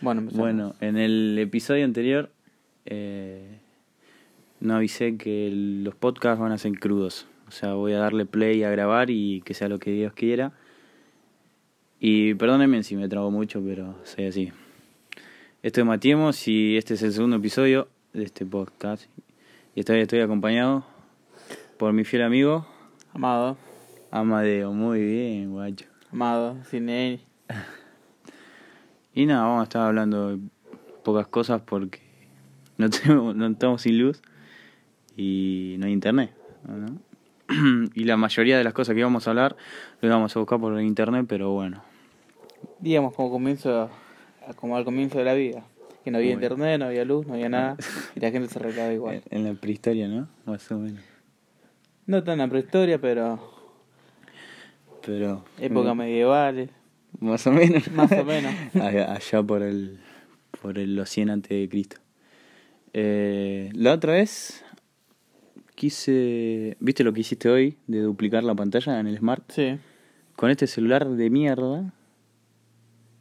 Bueno. Bueno, en el episodio anterior eh, no avisé que los podcasts van a ser crudos. O sea, voy a darle play a grabar y que sea lo que Dios quiera. Y perdónenme si me trago mucho, pero soy así. Esto es Matiemos y este es el segundo episodio de este podcast. Y esta vez estoy acompañado por mi fiel amigo Amado, Amadeo. Muy bien, guacho. amado, sin él. Y nada, vamos a estar hablando de pocas cosas porque no, tenemos, no estamos sin luz y no hay internet. ¿no? y la mayoría de las cosas que íbamos a hablar lo íbamos a buscar por internet, pero bueno. Digamos como comienzo, como al comienzo de la vida. Que no había internet, no había luz, no había nada. Y la gente se recaba igual. En la prehistoria, ¿no? Más o menos. No tan la prehistoria, pero Pero. época mm, medievales. Más o menos. Más o menos. allá, por el. Por el, los 100 antes de Cristo. Eh, la otra vez. Quise. ¿Viste lo que hiciste hoy? De duplicar la pantalla en el Smart. Sí. con este celular de mierda,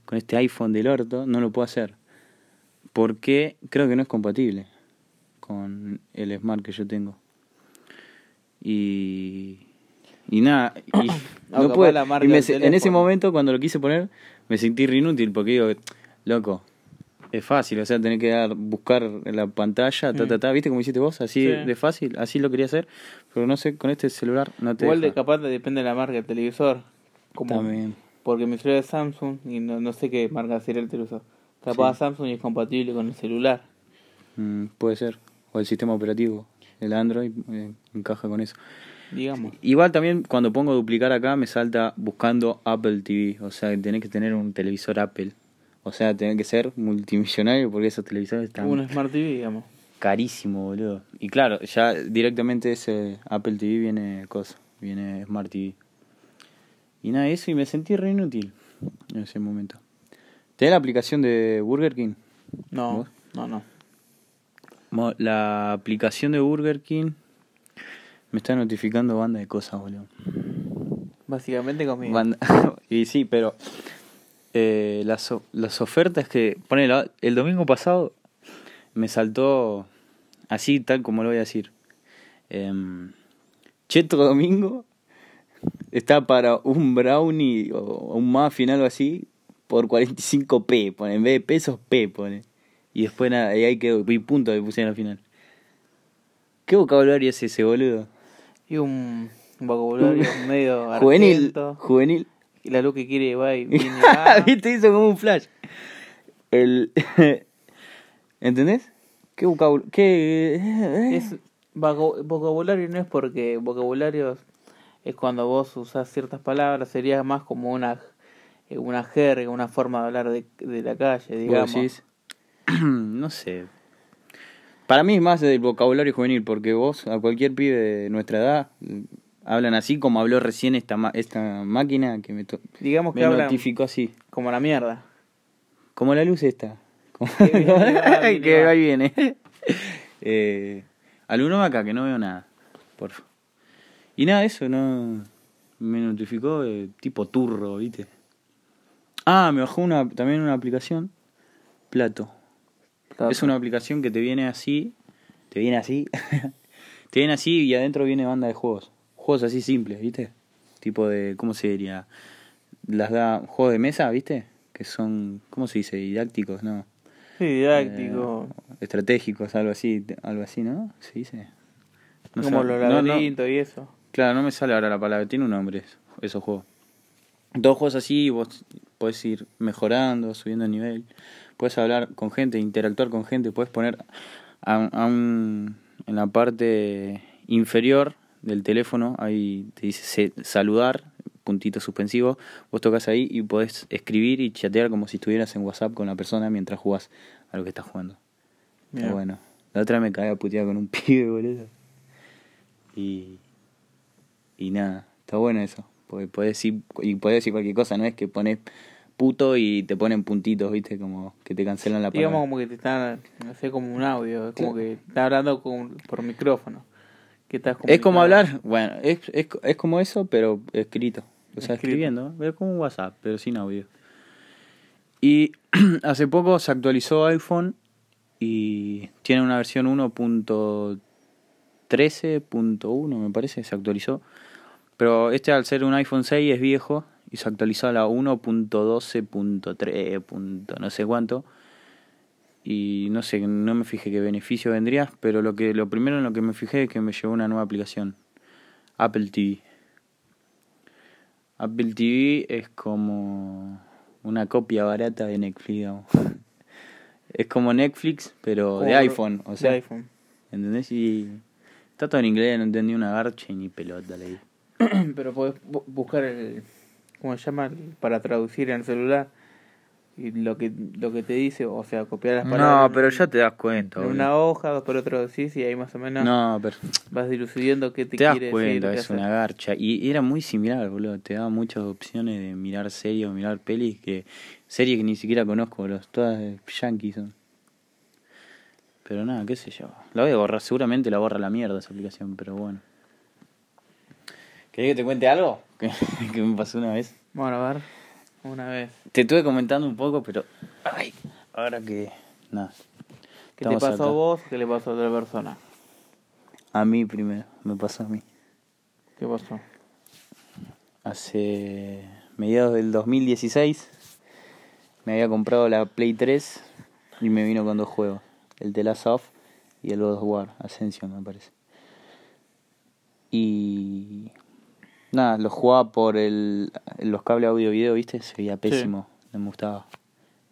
con este iPhone del orto, no lo puedo hacer. Porque creo que no es compatible con el Smart que yo tengo. Y. Y nada, y, No, no marca y me en ese momento, cuando lo quise poner, me sentí re inútil porque digo, loco, es fácil, o sea, tener que dar, buscar la pantalla, ta, ta, ta, ¿viste como hiciste vos? Así Sí. de fácil, así lo quería hacer, pero no sé, con este celular no te Igual de deja. capaz depende de la marca del televisor. Como, También. Porque mi celular es Samsung y no, no sé qué marca sería el televisor. Capaz Sí. Samsung y es compatible con el celular. Mm, puede ser. O el sistema operativo. El Android eh, encaja con eso. Digamos. Igual también cuando pongo duplicar acá me salta buscando Apple TV. O sea, tenés que tener un televisor Apple. O sea, tenés que ser multimillonario porque esos televisores están Un Smart TV, digamos. carísimos, boludo. Y claro, ya directamente ese Apple TV viene cosa. Viene Smart TV. Y nada, eso y me sentí re inútil en ese momento. ¿Tenés la aplicación de Burger King? No, ¿Vos? no, no. La aplicación de Burger King me está notificando banda de cosas, boludo. Básicamente conmigo. Banda- y sí, pero eh, las, las ofertas que... Pone el domingo pasado me saltó así, tal como lo voy a decir. Em, Cheto Domingo está para un brownie o un muffin, algo así, por 45p, pone, en vez de pesos, p, pone. Y después nada, y ahí quedó, y punto que pusieron al final. ¿Qué vocabulario es ese, boludo? Y un vocabulario medio Juvenil, argento. juvenil. Y la luz que quiere va y viene va. ¿Viste? Hizo como un flash. El... ¿Entendés? ¿Qué vocabulario? ¿Qué...? Es vago- vocabulario no es porque vocabulario es cuando vos usás ciertas palabras, sería más como una eh, una jerga, una forma de hablar de, de la calle, ¿Vos digamos. no sé. Para mí es más del vocabulario juvenil, porque vos, a cualquier pibe de nuestra edad, mm, hablan así como habló recién esta, ma- esta máquina que me, Digamos que me notificó así. como la mierda. Como la luz esta. Como- Que ahí viene. eh, alguno acá que no veo nada. Por favor. Y nada, eso no. Me notificó eh, tipo turro, ¿viste? Ah, me bajó una, también una aplicación. Plato. Es una aplicación que te viene así. Te viene así. te viene así y adentro viene banda de juegos. Juegos así simples, ¿viste? Tipo de. ¿Cómo se diría? Las da. Juegos de mesa, ¿viste? Que son. ¿Cómo se dice? Didácticos, ¿no? Sí, didáctico. Eh, estratégicos, algo así, algo así, ¿no? Se dice. No como los no, no, laberintos y eso. claro, no me sale ahora la palabra, tiene un nombre eso, esos juegos. Todos juegos así, vos podés ir mejorando, subiendo el nivel, puedes hablar con gente, interactuar con gente, puedes poner a, a un, en la parte inferior del teléfono, ahí te dice saludar, puntito suspensivo, vos tocas ahí y podés escribir y chatear como si estuvieras en WhatsApp con la persona mientras jugás a lo que estás jugando. Está Mira. bueno. La otra me caí a putear con un pibe, boludo. Y. Y nada, está bueno eso. Porque podés decir, y podés decir cualquier cosa, no es que pones puto y te ponen puntitos, viste, como que te cancelan la palabra. Digamos como que te están, no sé, como un audio, es como que estás hablando con, por micrófono. Que estás Es como hablar, bueno, es, es, es como eso, pero escrito. O sea, Escrito. escribiendo, es como un WhatsApp, pero sin audio. Y hace poco se actualizó iPhone y tiene una versión 1.13.1 me parece, se actualizó. Pero este al ser un iPhone 6 es viejo y se actualizó a la 1.12.3. no sé cuánto. Y no sé, no me fijé qué beneficio vendría, pero lo que lo primero en lo que me fijé es que me llegó una nueva aplicación, Apple TV. Apple TV es como una copia barata de Netflix, digamos. es como Netflix, pero de iPhone, o sea, de iPhone. ¿entendés? Y está todo en inglés, no entendí una garcha y ni pelota leí. Pero podés bu- buscar el. ¿Cómo se llama? Para traducir en el celular. Y lo que, lo que te dice, o sea, copiar las palabras. No, pero ya te das cuenta, En una hoja, después lo traducís y ahí más o menos No, pero vas dilucidando qué te, te das cuenta, decir. es una hacer. garcha. Y era muy similar, boludo. Te daba muchas opciones de mirar series o mirar pelis que. Series que ni siquiera conozco, boludo. Todas de yankees son. Pero nada, qué sé yo. La voy a borrar, seguramente la borra la mierda esa aplicación, pero bueno. ¿Querés que te cuente algo? Que, que me pasó una vez. Bueno, a ver. Una vez. Te estuve comentando un poco, pero. Ay, ahora que. Nada. ¿Qué te pasó a vos? ¿Qué le pasó a otra persona? A mí primero, me pasó a mí. ¿Qué pasó? Hace mediados del 2016 me había comprado la Play 3 y me vino con dos juegos, el The Last of y el God of War, Ascension me parece. Y nada, lo jugaba por el, los cables audio video, ¿viste? Se veía pésimo, no me gustaba.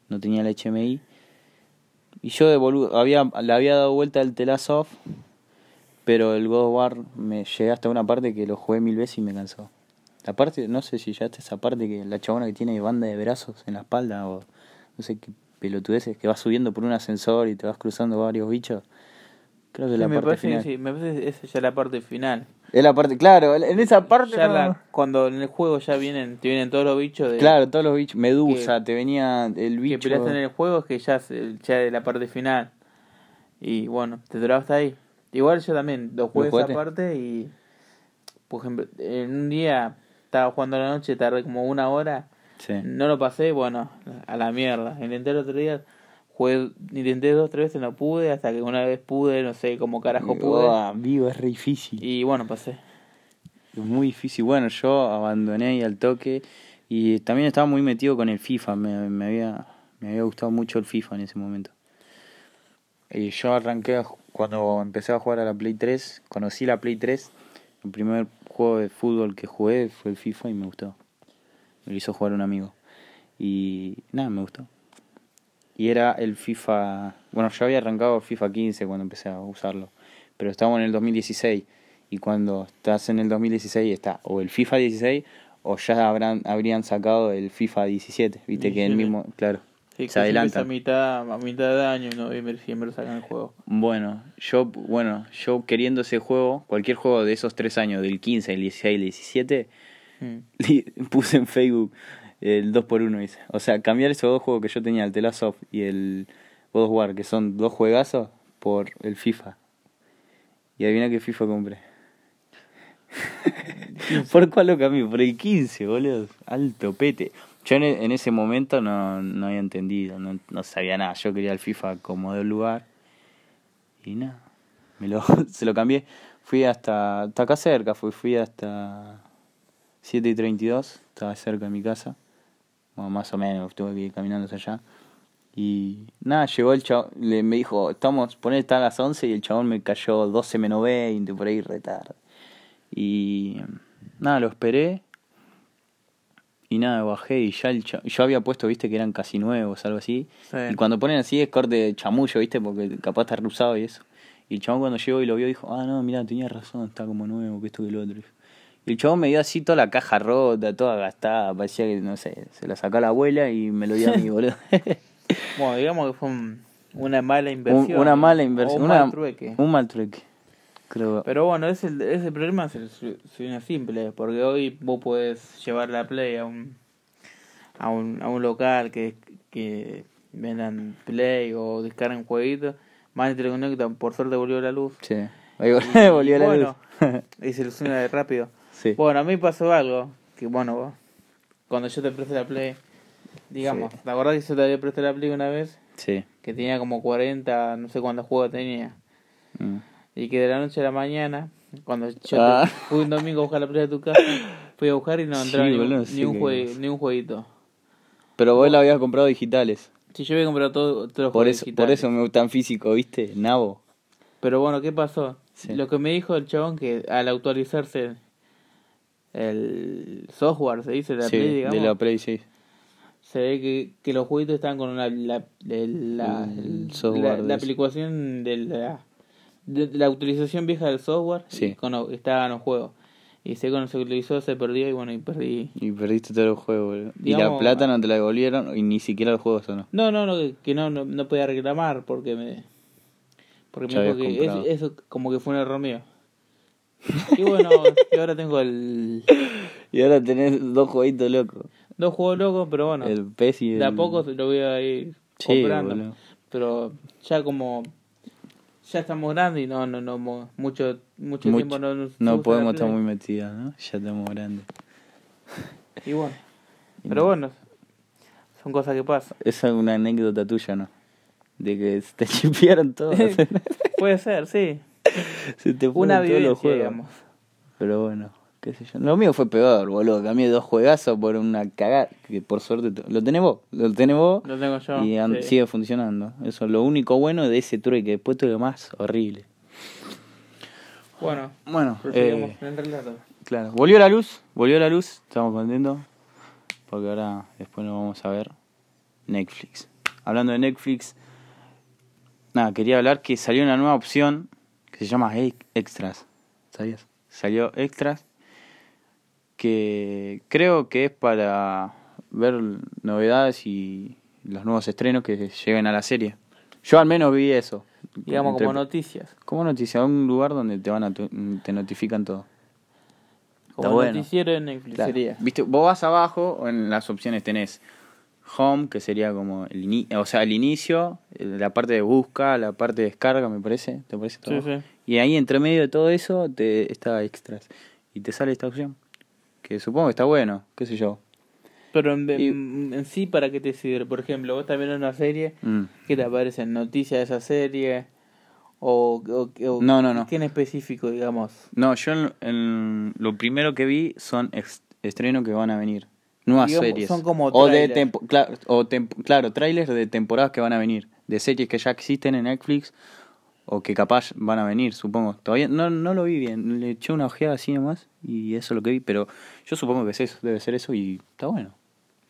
No tenía el HMI. Y yo de boludo, había, le había dado vuelta el The Last of, pero el God of War me llegué hasta una parte que lo jugué mil veces y me cansó. La parte, no sé si ya está esa parte que la chabona que tiene banda de brazos en la espalda o no sé qué pelotudeces, que vas subiendo por un ascensor y te vas cruzando varios bichos. Creo que Sí, la me parte parece final. sí, me parece que esa ya la parte final. Es la parte, claro, en esa parte Ya no- la- cuando en el juego ya vienen, te vienen todos los bichos de, Claro, todos los bichos, Medusa, te venía el que bicho. peleaste en el juego, es que ya ya es la parte final. Y bueno, te duraba hasta ahí. Igual yo también lo jugué esa parte y, por ejemplo, en un día estaba jugando a la noche, tardé como una hora, Sí. no lo pasé, bueno, a la mierda. Intenté el otro día, jugué, intenté dos, tres veces, no pude, hasta que una vez pude, no sé cómo carajo pude. Oh, vivo, es re difícil. Y bueno, pasé. Es muy difícil. Bueno, yo abandoné y al toque. Y también estaba muy metido con el FIFA. Me, me, había, me había gustado mucho el FIFA en ese momento. Y yo arranqué cuando empecé a jugar a la Play 3. Conocí la Play 3. El primer juego de fútbol que jugué fue el FIFA y me gustó. Me lo hizo jugar un amigo. Y nada, me gustó. Y era el FIFA. Bueno, yo había arrancado FIFA 15 cuando empecé a usarlo. Pero estábamos en el 2016. Y cuando estás en el 2016 está o el FIFA 16 o ya habrán habrían sacado el FIFA 17. Viste que el 17. mismo. Claro. Sí, se adelanta. A mitad, a mitad de año, en noviembre, diciembre sacan el juego. Bueno, yo, bueno, yo queriendo ese juego, cualquier juego de esos tres años, del 15, el 16 el 17, Mm. puse en Facebook el 2x1, dice. O sea, cambiar esos dos juegos que yo tenía, el The Last of y el God of War, que son dos juegazos, por el FIFA. Y adivina qué FIFA compré. ¿Por cuál lo cambié? Por el 15, boludo. Alto pete. Yo en, e- en ese momento no, no había entendido, no, no sabía nada. Yo quería el FIFA como de lugar. Y nada, me lo, se lo cambié. Fui hasta, hasta acá cerca, fui, fui hasta 7 y 32, estaba cerca de mi casa. Bueno, más o menos, tuve que ir caminando hasta allá. Y nada, llegó el chabón, le, me dijo, estamos, poner está a las 11 y el chabón me cayó 12 menos 20, por ahí retardo. Y nada, lo esperé. Y nada, bajé y ya el cha- yo había puesto, viste, que eran casi nuevos, algo así. Sí. Y cuando ponen así es corte de chamullo, viste, porque capaz está usado y eso. Y el chabón cuando llegó y lo vio dijo, ah, no, mira, tenía razón, está como nuevo, que esto que lo otro. El chabón me dio así toda la caja rota, toda gastada, parecía que, no sé, se la sacó la abuela y me lo dio a mí, boludo. Bueno, digamos que fue un- una mala inversión. Un- una mala inversión, O un una, mal trueque. un mal trueque, creo. Pero bueno, ese, ese problema se soluciona simple, porque hoy vos podés llevar la Play a un, a un, a un local que, que vendan Play o descarguen jueguitos, y te lo conectan, por suerte volvió la luz. Sí, Y- volvió la bueno, luz. y se soluciona rápido. Sí. Bueno, a mí pasó algo, que bueno, cuando yo te presté la Play, digamos, ¿te acordás que yo te había prestado la Play una vez? Sí. Que tenía como 40, no sé cuántos juegos tenía. Mm. Y que de la noche a la mañana, cuando yo Ah. te- fui un domingo a buscar la Play de tu casa, fui a buscar y no Sí, entraba ni, boludo, un- sí ni, un ni jueguito. Pero vos la habías comprado digitales. Si yo había comprado todo, todos los Por juegos eso, por digitales. eso me gustan físico, ¿viste? Nabo. Pero bueno, ¿qué pasó? Sí. Lo que me dijo el chabón que al actualizarse el software, se dice, de la sí, Play, digamos, de la Play 6. se ve que, que los jueguitos están con una, la, el- la, El el- software la, eso. aplicación de la, de la utilización vieja del software Sí. con, estaba en los juegos. Y sé cuando se utilizó se perdió y bueno, y perdí. Y perdiste todos los juegos, boludo. y la plata no te la devolvieron y ni siquiera los juegos o no. No, no, no, que, no, no, no podía reclamar porque me... Porque me dijo que es- comprado. eso como que fue un error mío. Y bueno, y ahora tengo el... Y ahora tenés dos jueguitos locos. Dos juegos locos, pero bueno, El PES y el... de a poco lo voy a ir Sí, comprando. pero ya como ya estamos grandes y no no no mucho mucho, Mucho- tiempo no no, podemos estar muy metidos, ¿no? Ya estamos grandes. y bueno pero bueno son cosas que pasan Esa es una anécdota tuya, ¿no? De que te chipearon todo. puede ser sí Se te fueron una vivencia digamos Pero bueno, qué sé yo. Lo mío fue peor, boludo. Cambié dos juegazos por una cagada. Que por suerte te- lo tenés vos. Lo tenés vos. lo tengo yo y sí. sigue funcionando. Eso es lo único bueno de ese trueque. Después todo lo más horrible. bueno Bueno, eh, en el relato claro. Volvió la luz. Volvió la luz. Estamos contentos. Porque ahora después nos vamos a ver Netflix. Hablando de Netflix. Nada, quería hablar que salió una nueva opción que se llama Ex- Extras. ¿Sabías? Salió Extras. Que creo que es para ver novedades y los nuevos estrenos que lleguen a la serie. Yo al menos vi eso. digamos Entre- como noticias como noticia, un lugar donde te van a tu- te notifican todo. como bueno. noticiero en Netflix Claro. sería Viste, vos vas abajo, en las opciones tenés home, que sería como el ini- o sea, el inicio, eh, la parte de busca, la parte de descarga, me parece, ¿te parece todo? Sí, sí. Y ahí entre medio de todo eso te está extras y te sale esta opción, que supongo que está bueno, qué sé yo. pero en, Y- en- en sí para qué te sirve por ejemplo vos también en una serie Mm. ¿Qué te aparecen? ¿Noticias de esa serie? ¿O, o, o No, no, no. qué en específico, digamos? No, yo en- en- lo primero que vi son estrenos que van a venir. Nuevas Digamos, series. son como o de tempo- claro, o temp- claro, trailers de temporadas que van a venir. De series que ya existen en Netflix o que capaz van a venir, supongo. Todavía no, no lo vi bien. Le eché una ojeada así nomás y eso es lo que vi. Pero yo supongo que es eso, debe ser eso y está bueno.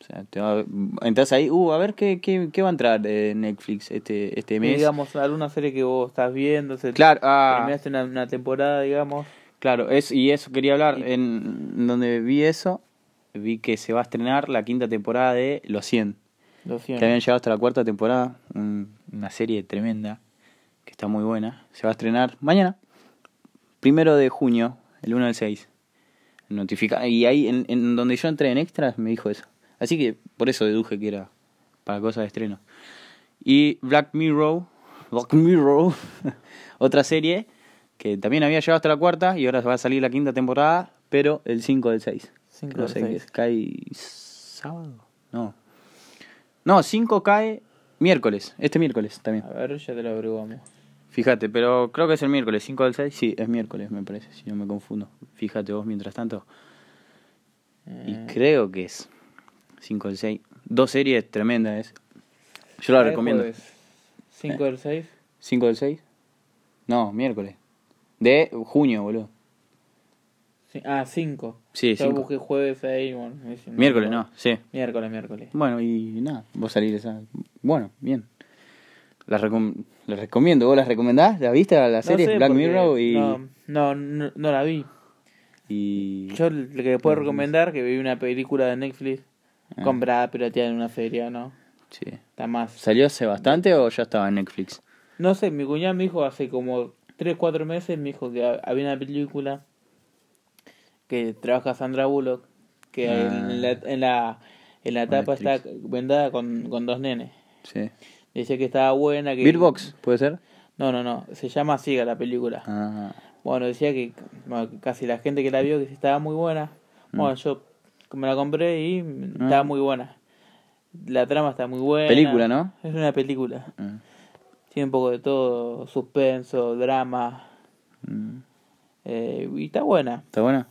O sea, te va, entras ahí, uh, a ver qué, qué, qué va a entrar de Netflix este, este Y, mes. digamos, alguna serie que vos estás viendo, se Claro, ah, terminaste una, una temporada, digamos. Claro, es, y eso quería hablar. Y- En donde vi eso, vi que se va a estrenar la quinta temporada de Los 100. Lo Que siento. habían llegado hasta la cuarta temporada. un- una serie tremenda, que está muy buena. Se va a estrenar mañana, primero de junio, el 1 del 6. Notifica y ahí, en, en donde yo entré en extras, me dijo eso. Así que por eso deduje que era para cosas de estreno. Y Black Mirror, Black Mirror, otra serie que también había llegado hasta la cuarta y ahora va a salir la quinta temporada, pero el 5 del 6. Cinco no del sé qué cae sábado. No. No, 5 cae miércoles, este miércoles también. A ver, ya te lo averiguamos. Fíjate, pero creo que es el miércoles, 5 del 6. Sí, es miércoles, me parece, si no me confundo. Fíjate vos mientras tanto. Y Eh, creo que es 5 del 6. Dos series tremendas es. Yo la recomiendo. jueves. ¿Cinco del 6? 5 del 6. No, miércoles. De junio, boludo. Ah, 5. Sí, Yo cinco. busqué jueves ahí. Bueno, Miércoles, no, sí. Miércoles, miércoles. Bueno, y nada, vos salir esa. Bueno, bien. La, recom... la recomiendo. ¿Vos la recomendás? ¿La viste a la No serie sé, Black Mirror? Y, No, no, no, no la vi. y... Yo lo que puedo recomendar que vi una película de Netflix Ah. comprada, pirateada en una feria, ¿no? Sí. Está más. ¿Salió hace bastante o ya estaba en Netflix? No sé, mi cuñado me dijo hace como 3, 4 meses, me dijo que ha- había una película que trabaja Sandra Bullock, que Ah. en, la, en, la, en la tapa está vendada con, con dos nenes. Sí. Decía que estaba buena. que Beatbox, ¿puede ser? No, no, no, se llama Siga la película. Ah, Bueno, decía que bueno, casi la gente que la vio que estaba muy buena. Bueno, yo me la compré y estaba muy buena. La trama está muy buena. Película, ¿no? Es una película. Ah, Tiene un poco de todo, suspenso, drama. mm. eh, y está buena. ¿Está buena?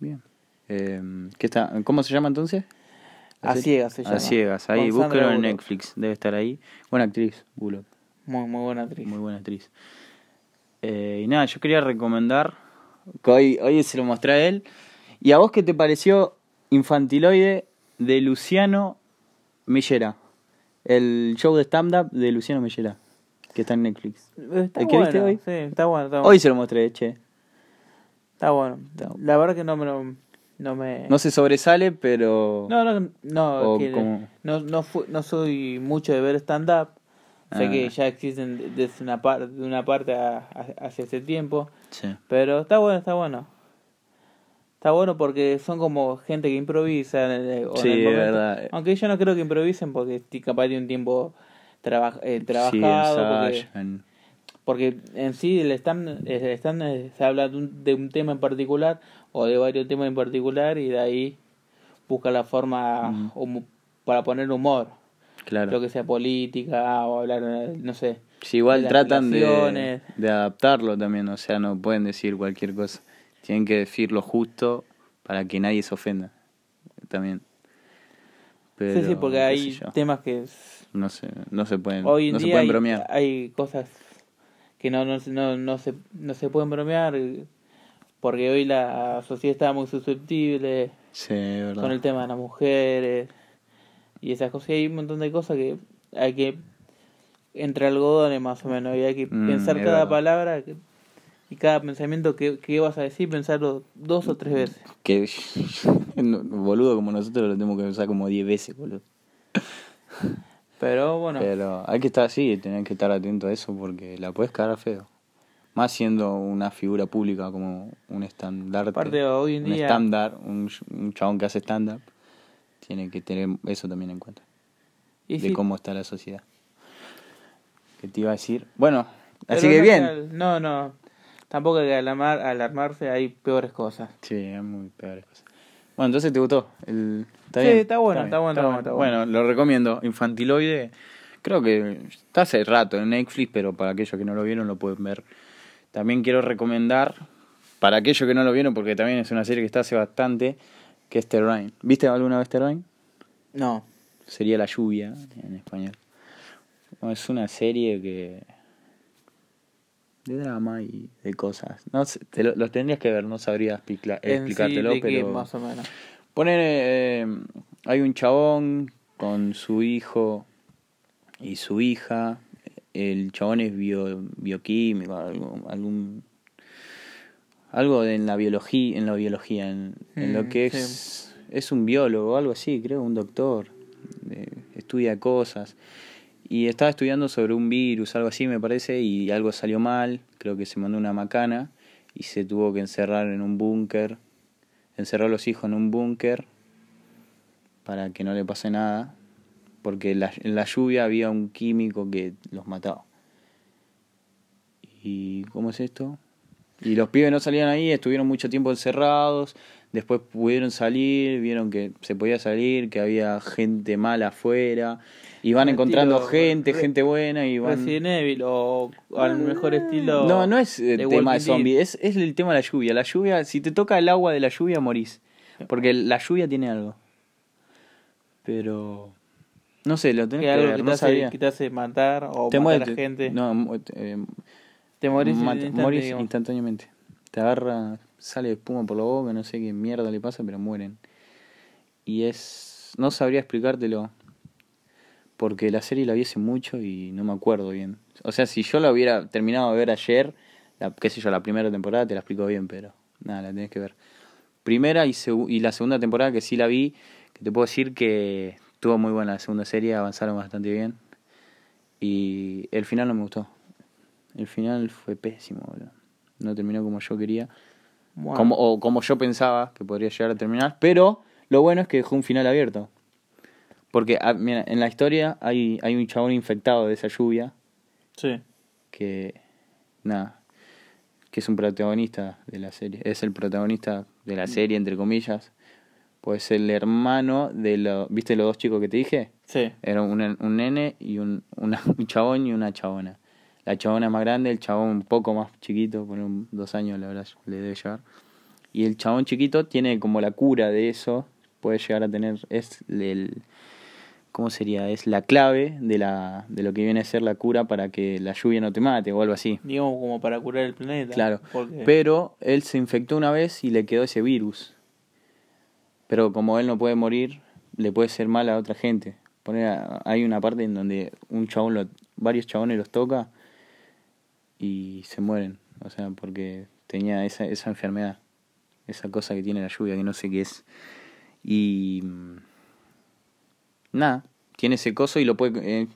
Bien. Eh, ¿qué está? ¿Cómo se llama entonces? ¿La A ciegas se A llama. ciegas, ahí, Con búsquelo en. Netflix, debe estar ahí. Buena actriz, Bullock, Muy, muy buena actriz. muy buena actriz. Eh, y nada, yo quería recomendar, que hoy, hoy se lo mostré a él. ¿Y a vos qué te pareció Infantiloide de Luciano Mellera? El show de stand-up de Luciano Mellera, que está en Netflix. Está ¿El que viste hoy? Sí, está bueno. Está bueno. Hoy se lo mostré, che. Está bueno. Está- La verdad que no me... No, me... No se sobresale, pero... No, no, no, que como- no, no, fu- no soy mucho de ver stand-up. Sé Ah. que ya existen de- desde una, par de una parte a- a- hace ese tiempo. Sí. Pero está bueno, está bueno. Está bueno porque son como gente que improvisa. en el- o en Sí, el verdad. Aunque yo no creo que improvisen porque ti- capaz de un tiempo traba- eh, Sí, trabajado. ensayan. porque en sí el stand, el stand eh, se habla de un, de un tema en particular o de varios temas en particular y de ahí busca la forma Mm. humo- para poner humor. Claro. Lo que sea política o hablar, eh, no sé. Sí, igual de tratan de, adaptarlo también, o sea, no pueden decir cualquier cosa. Tienen que decir lo justo para que nadie se ofenda. También. Pero, sí, sí, porque hay temas que no se, no se pueden, hoy en no se día pueden hay, bromear. hay cosas que no, no, se- no, no, se, no se pueden bromear porque hoy la sociedad está muy susceptible Sí, es verdad. con el tema de las mujeres y esas cosas. Y hay un montón de cosas que hay que entre algodones más o menos y hay que Mm, pensar cada verdad. palabra que- y cada pensamiento que, que vas a decir, pensarlo dos o tres veces. Que boludo como nosotros lo tenemos que usar como 10 veces, boludo. Pero bueno, Pero hay que estar así, tener que estar atento a eso porque la puedes cagar feo. Más siendo una figura pública como un estandarte. aparte hoy en un día estándar, un, un chabón que hace stand-up, tiene que tener eso también en cuenta, y de sí, cómo está la sociedad. ¿Qué te iba a decir? Bueno, pero así que no bien. hay No, no. Tampoco hay que alarmar, alarmarse, hay peores cosas. Sí, es muy peores cosas. Bueno, entonces te gustó. El... ¿Está Sí, bien? está bueno, está bueno, está bueno, está bueno. Bueno, lo recomiendo. Infantiloide, creo que está hace rato en Netflix, pero para aquellos que no lo vieron lo pueden ver. También quiero recomendar, para aquellos que no lo vieron, porque también es una serie que está hace bastante, que es Terrain. ¿Viste alguna vez Terrain? No. Sería La Lluvia en español. Bueno, es una serie que... de drama y de cosas. No sé, te lo, los tendrías que ver, no sabría sí, explicártelo, qué, pero... más o menos. Poner, eh, hay un chabón con su hijo y su hija. El chabón es bio, bioquímico, algo, algún algo de, en la biología, en la biología, en, en lo Mm, que sí. es es un biólogo, algo así, creo, un doctor, eh, estudia cosas y estaba estudiando sobre un virus, algo así me parece, y algo salió mal, creo que se mandó una macana y se tuvo que encerrar en un búnker, encerró a los hijos en un búnker para que no le pase nada, porque la- en la lluvia había un químico que los mataba. ¿Y cómo es esto? Y los pibes no salían ahí, estuvieron mucho tiempo encerrados, después pudieron salir, vieron que se podía salir, que había gente mala afuera, y van encontrando estilo gente, Re- gente buena, y van... Resident Evil o al mejor estilo. No, no es el de tema de Walking zombie, Dead. es, es el tema de la lluvia. La lluvia, si te toca el agua de la lluvia, morís. Porque la lluvia tiene algo. Pero... No sé, lo tenés Que que, algo ver, que te, hace, sabía. que te hace matar o Te matar mueres, a gente. No, eh, te morís, mata- instante, instantáneamente. Te agarra, sale espuma por la boca, no sé qué mierda le pasa, pero mueren. Y es... No sabría explicártelo. Porque la serie la vi hace mucho y no me acuerdo bien. O sea, si yo la hubiera terminado de ver ayer, la, qué sé yo, la primera temporada te la explico bien, pero nada, la tenés que ver. Primera y, la segunda temporada que sí la vi, que te puedo decir que estuvo muy buena la segunda serie, avanzaron bastante bien. Y el final no me gustó. El final fue pésimo, boludo. No terminó como yo quería. Como, o como yo pensaba que podría llegar a terminar. Pero lo bueno es que dejó un final abierto. Porque ah, mira, en la historia hay, hay un chabón infectado de esa lluvia Sí. que, nada, que es un protagonista de la serie. Es el protagonista de la serie, entre comillas. pues el hermano de los, ¿viste los dos chicos que te dije? Sí. Era un, un nene y un, una- un chabón y una chabona. La chabona es más grande, el chabón un poco más chiquito, por un, dos años le, habrá- le debe llevar. Y el chabón chiquito tiene como la cura de eso, puede llegar a tener, es el, ¿cómo sería? Es la clave de, la, de lo que viene a ser la cura para que la lluvia no te mate o algo así. Digamos como para curar el planeta. Claro, Porque... pero él se infectó una vez y le quedó ese virus. Pero como él no puede morir, le puede ser mal a otra gente. Poner a- hay una parte en donde un chabón, lo- varios chabones los toca y se mueren. O sea, porque tenía esa, esa enfermedad, esa cosa que tiene la lluvia, que no sé qué es. Y mm, nada, tiene ese coso y lo puede... eh,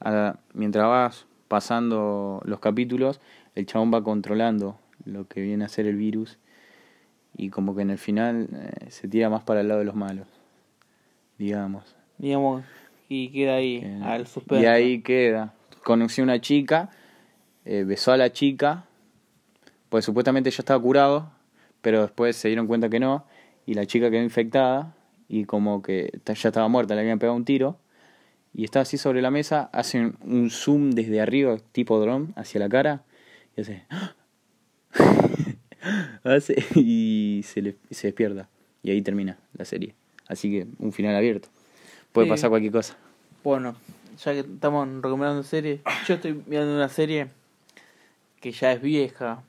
a- mientras vas pasando los capítulos, el chabón va controlando lo que viene a ser el virus y como que en el final eh, se tira más para el lado de los malos, digamos. Digamos, y queda ahí, al suspenso. y ahí queda. Conoció una chica, eh, besó a la chica, pues supuestamente ya estaba curado, pero después se dieron cuenta que no, y la chica quedó infectada, y como que ya estaba muerta, le habían pegado un tiro, y estaba así sobre la mesa, hacen un zoom desde arriba, tipo drone, hacia la cara, y hace... hace y se, le, se despierta, y ahí termina la serie. Así que un final abierto. Puede Sí. pasar cualquier cosa. Bueno, ya que estamos recomendando series, yo estoy mirando una serie que ya es vieja,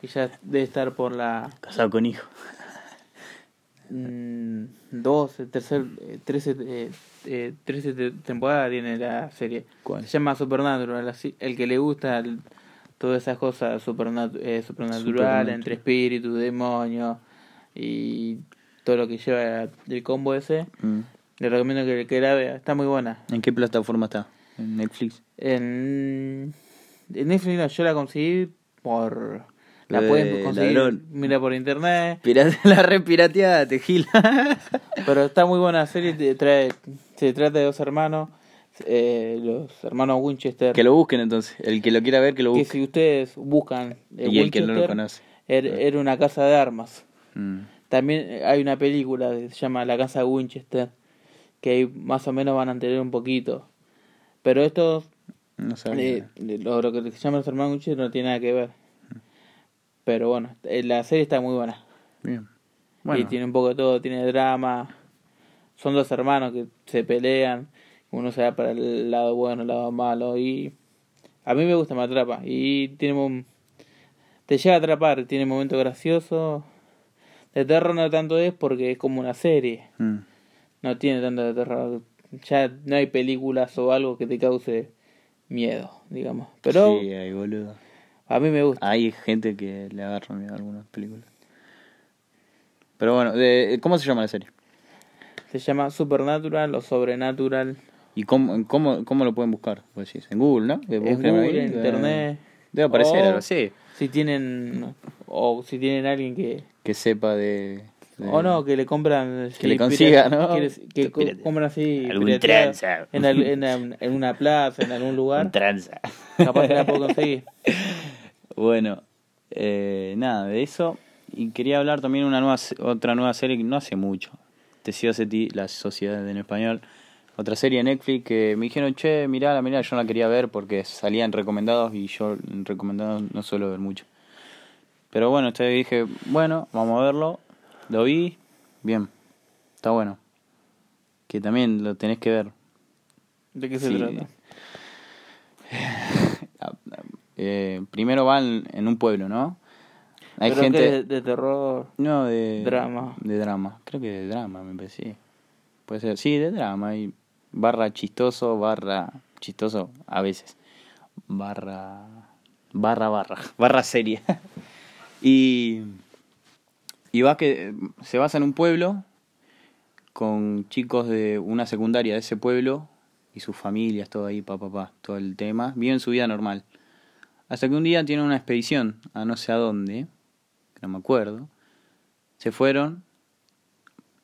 que ya debe estar por la Casado con hijo. mm, 12, tercer, eh, 13, eh, eh, 13 te- temporada tiene la serie. ¿Cuál? Se llama Supernatural, así, el que le gusta el- todas esas cosas supernatu- eh, supernatural, Supernatural. entre espíritus, demonios y todo lo que lleva el combo ese, Mm. le recomiendo que, que la vea, está muy buena. ¿En qué plataforma está? ¿En Netflix? En, en Netflix no, yo la conseguí por... La puedes conseguir, ladrón. mira por internet, Pirata, la re pirateada, te gila. pero está muy buena la serie, te trae, se trata de dos hermanos, eh, los hermanos Winchester, que lo busquen entonces. El que lo quiera ver, que lo que busque. si ustedes buscan eh, y el que no lo conoce. er- era una casa de armas. Mm. También eh, hay una película que se llama La Casa de Winchester, que ahí más o menos van a entender un poquito. Pero estos, No eh, lo, lo que se llama los hermanos Winchester no tiene nada que ver. Pero bueno, eh, la serie está muy buena. Bien. Y tiene un poco de todo, tiene drama. Son dos hermanos que se pelean. Uno se va para el lado bueno, el lado malo. Y a mí me gusta, me atrapa. Y tiene un... Te llega a atrapar, tiene momentos graciosos. De terror no tanto es porque es como una serie. mm. No tiene tanto de terror. Ya no hay películas o algo que te cause miedo, digamos. Pero Sí, hay boludo. A mí me gusta. Hay gente que le agarra miedo a algunas películas. Pero bueno, de, ¿cómo se llama la serie? Se llama Supernatural o Sobrenatural. ¿Y cómo, cómo, cómo lo pueden buscar? Pues sí, en Google, ¿no? En ahí, Google, en eh, internet. Debe aparecer O- algo así. Si tienen o si tienen alguien que Que sepa de... de- o no que le compran Que le consiga, pirata- ¿no? que, que co- Pirata. compran así Algún tranza. en una plaza en algún lugar Un tranza. capaz que la puedo conseguir Bueno, eh, nada, de eso. Y quería hablar también de una nueva, otra nueva serie que no hace mucho. Te ti, La Sociedad en Español. Otra serie de Netflix que me dijeron, che, mirá, mirá, yo no la quería ver porque salían recomendados y yo en recomendados no suelo ver mucho. Pero bueno, este dije, bueno, vamos a verlo. Lo vi, bien, está bueno. Que también lo tenés que ver. de qué se Sí. trata Eh, primero van en un pueblo, ¿no? Hay gente... que de, de terror No, de... Drama. De drama. Creo que de drama, me parece. sí. Puede ser. Sí, de drama. Y barra chistoso, barra... Chistoso a veces. Barra... Barra, barra. Barra seria. y... Y va que se basa en un pueblo con chicos de una secundaria de ese pueblo y sus familias, todo ahí, pa, pa, pa, todo el tema. Viven su vida normal. Hasta que un día tienen una expedición a no sé a dónde, que no me acuerdo. Se fueron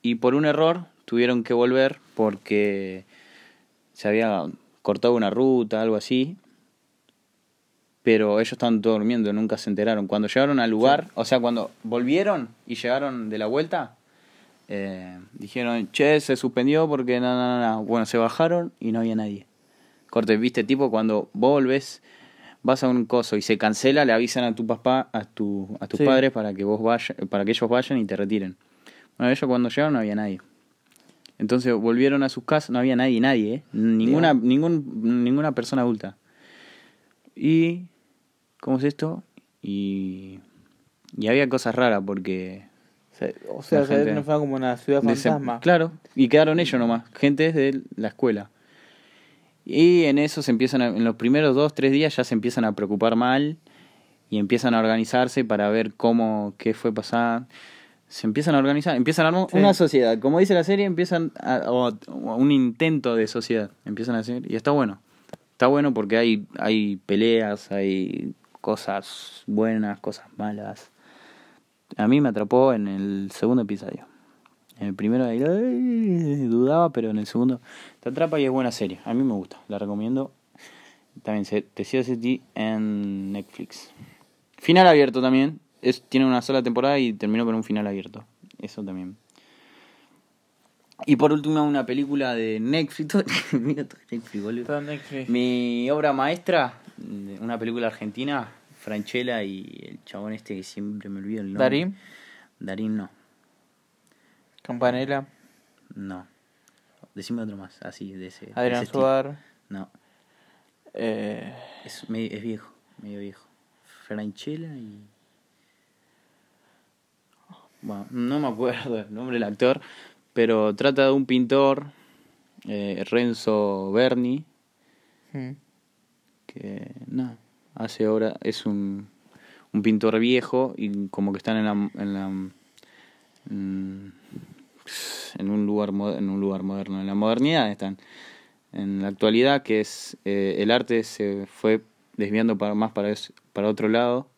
y por un error tuvieron que volver porque se había cortado una ruta, algo así. Pero ellos estaban todos durmiendo, nunca se enteraron. Cuando llegaron al lugar, o sea, cuando volvieron y llegaron de la vuelta, eh, dijeron, che, se suspendió porque no, no, no, no. Bueno, se bajaron y no había nadie. Corte, viste, tipo cuando vos volvés, vas a un coso y se cancela, le avisan a tu papá, a tu, a tus Sí. padres para que vos vayas, para que ellos vayan y te retiren. Bueno, ellos cuando llegaron no había nadie. Entonces volvieron a sus casas, no había nadie, nadie, ¿eh? Ninguna, ningún, ninguna persona adulta. Y, ¿cómo es esto? Y, y había cosas raras porque... O sea, no fue como una ciudad fantasma. Claro, y quedaron ellos nomás, gente de la escuela. Y en eso se empiezan, a- en los primeros dos, tres días ya se empiezan a preocupar mal y empiezan a organizarse para ver cómo, qué fue pasar. Se empiezan a organizar, empiezan a armar Sí. una sociedad. Como dice la serie, empiezan a, o- o un intento de sociedad. Empiezan a hacer, y está bueno. Está bueno porque hay, hay peleas, hay cosas buenas, cosas malas. A mí me atrapó en el segundo episodio. En el primero ahí, dudaba, pero en el segundo te atrapa y es buena serie. A mí me gusta, la recomiendo. También se The City en Netflix. Final abierto también. Es, tiene una sola temporada y terminó con un final abierto. Eso también. Y por último, una película de Netflix. Mira todo Netflix, boludo. Netflix. Mi obra maestra, una película argentina, Franchella y el chabón este que siempre me olvido el nombre. Darín, Darín no, Campanella, no. Decime otro más, así, de ese. Adrián. Suar, No, eh, es, medio- es viejo, medio viejo. Franchella y... Bueno, no me acuerdo el nombre del actor, pero trata de un pintor, eh, Renzo Berni, mm, que no hace ahora es un, un pintor viejo y como que están en la en la en, en un lugar en un lugar moderno. En la modernidad están. En la actualidad que es eh, el arte se fue desviando para más para otro lado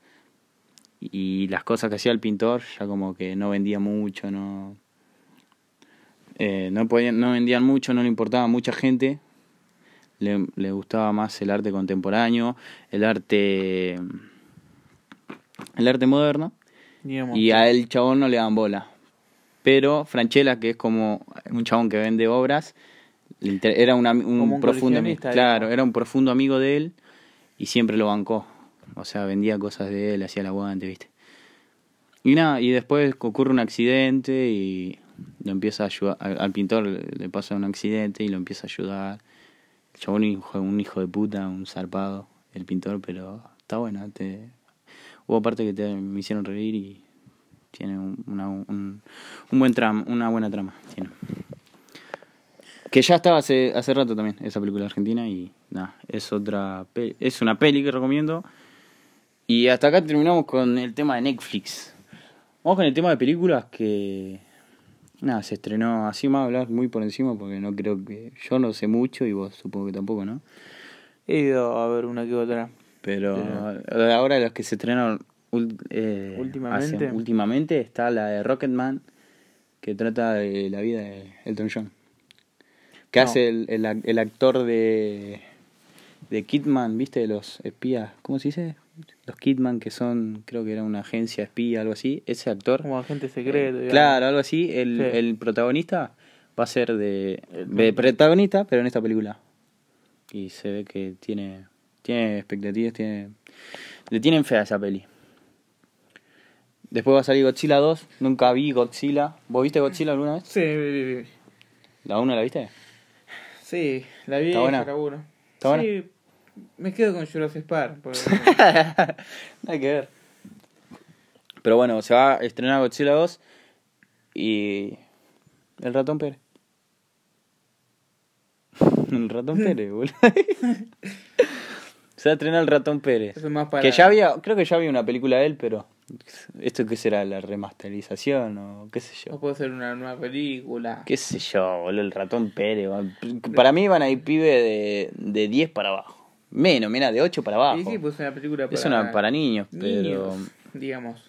y las cosas que hacía el pintor ya como que no vendía mucho no eh, no podían no vendían mucho no le importaba a mucha gente. Le, le gustaba más el arte contemporáneo, el arte el arte moderno. Y a él chabón no le dan bola. Pero Franchella, que es como un chabón que vende obras, era un, un profundo ami- coleccionista, claro, era un profundo amigo de él y siempre lo bancó. O sea, vendía cosas de él, hacía el aguante, ¿viste? Y nada, y después ocurre un accidente y lo empieza a ayudar, al pintor le pasa un accidente y lo empieza a ayudar. El chabón hijo, un hijo de puta, un zarpado, el pintor, pero está bueno. Te... Hubo partes que te, me hicieron reír y tiene un, una, un, un buen trama, una buena trama. Tiene. Que ya estaba hace, hace rato también, esa película argentina, y nada, es otra pe- es una peli que recomiendo. Y hasta acá terminamos con el tema de Netflix. Vamos con el tema de películas que nada, se estrenó así más hablar muy por encima porque no creo que yo no sé mucho y vos supongo que tampoco, ¿no? He ido a ver una que otra. Pero Pero- ahora los que se estrenaron eh, Últimamente. hace- últimamente está la de Rocketman que trata de la vida de Elton John. Que No. hace el, el, ac- el actor de de Kidman, ¿viste? De los espías, ¿cómo se dice? Los Kidman que son, creo que era una agencia espía, algo así. Ese actor Como agente secreto. digamos. Claro, algo así. El, Sí. el protagonista va a ser de, de protagonista, pero en esta película. Y se ve que tiene, tiene expectativas, tiene, le tienen fe a esa peli. Después va a salir Godzilla 2. Nunca vi Godzilla. ¿Vos viste Godzilla alguna vez? Sí, vi, vi, vi. ¿La 1 la viste? sí, la vi ¿Está buena? ¿Está sí, me quedo con Jurassic Park. porque- Nada que ver. Pero bueno, se va a estrenar Godzilla 2 y el ratón Pérez. El ratón Pérez, boludo. se va a estrenar el ratón Pérez. Eso es más para... Que ya había, creo que ya había una película de él, pero ¿esto qué será? ¿La remasterización o qué sé O yo? puede ser una nueva película. ¿Qué sé yo, boludo? El ratón Pérez. Para mí van a ir pibe de, de 10 para abajo. Menos, mira, de 8 para abajo. Y sí, pues una película para... es una para niños, pero... niños, digamos.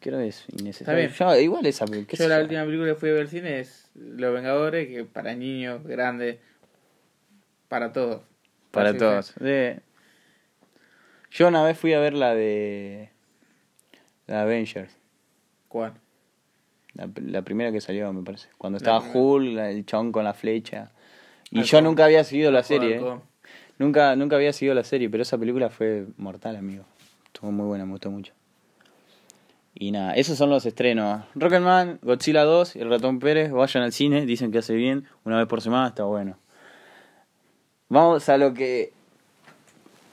Creo que es innecesario. Yo, igual esa Yo la yo. última película que fui a ver al cine es Los Vengadores, que para niños, grandes, para todos. Para todos. Sí. Yo una vez fui a ver la de. La Avengers. ¿Cuál? La, la primera que salió, me parece. Cuando estaba. Hulk, el chabón con la flecha. Y Halcón. yo nunca había seguido la serie. ¿eh? Nunca, nunca había seguido la serie, pero esa película fue mortal, amigo. Estuvo muy buena, me gustó mucho. Y nada, esos son los estrenos. Rocketman, Godzilla 2 y El Ratón Pérez, vayan al cine, dicen que hace bien, una vez por semana está bueno. Vamos a lo que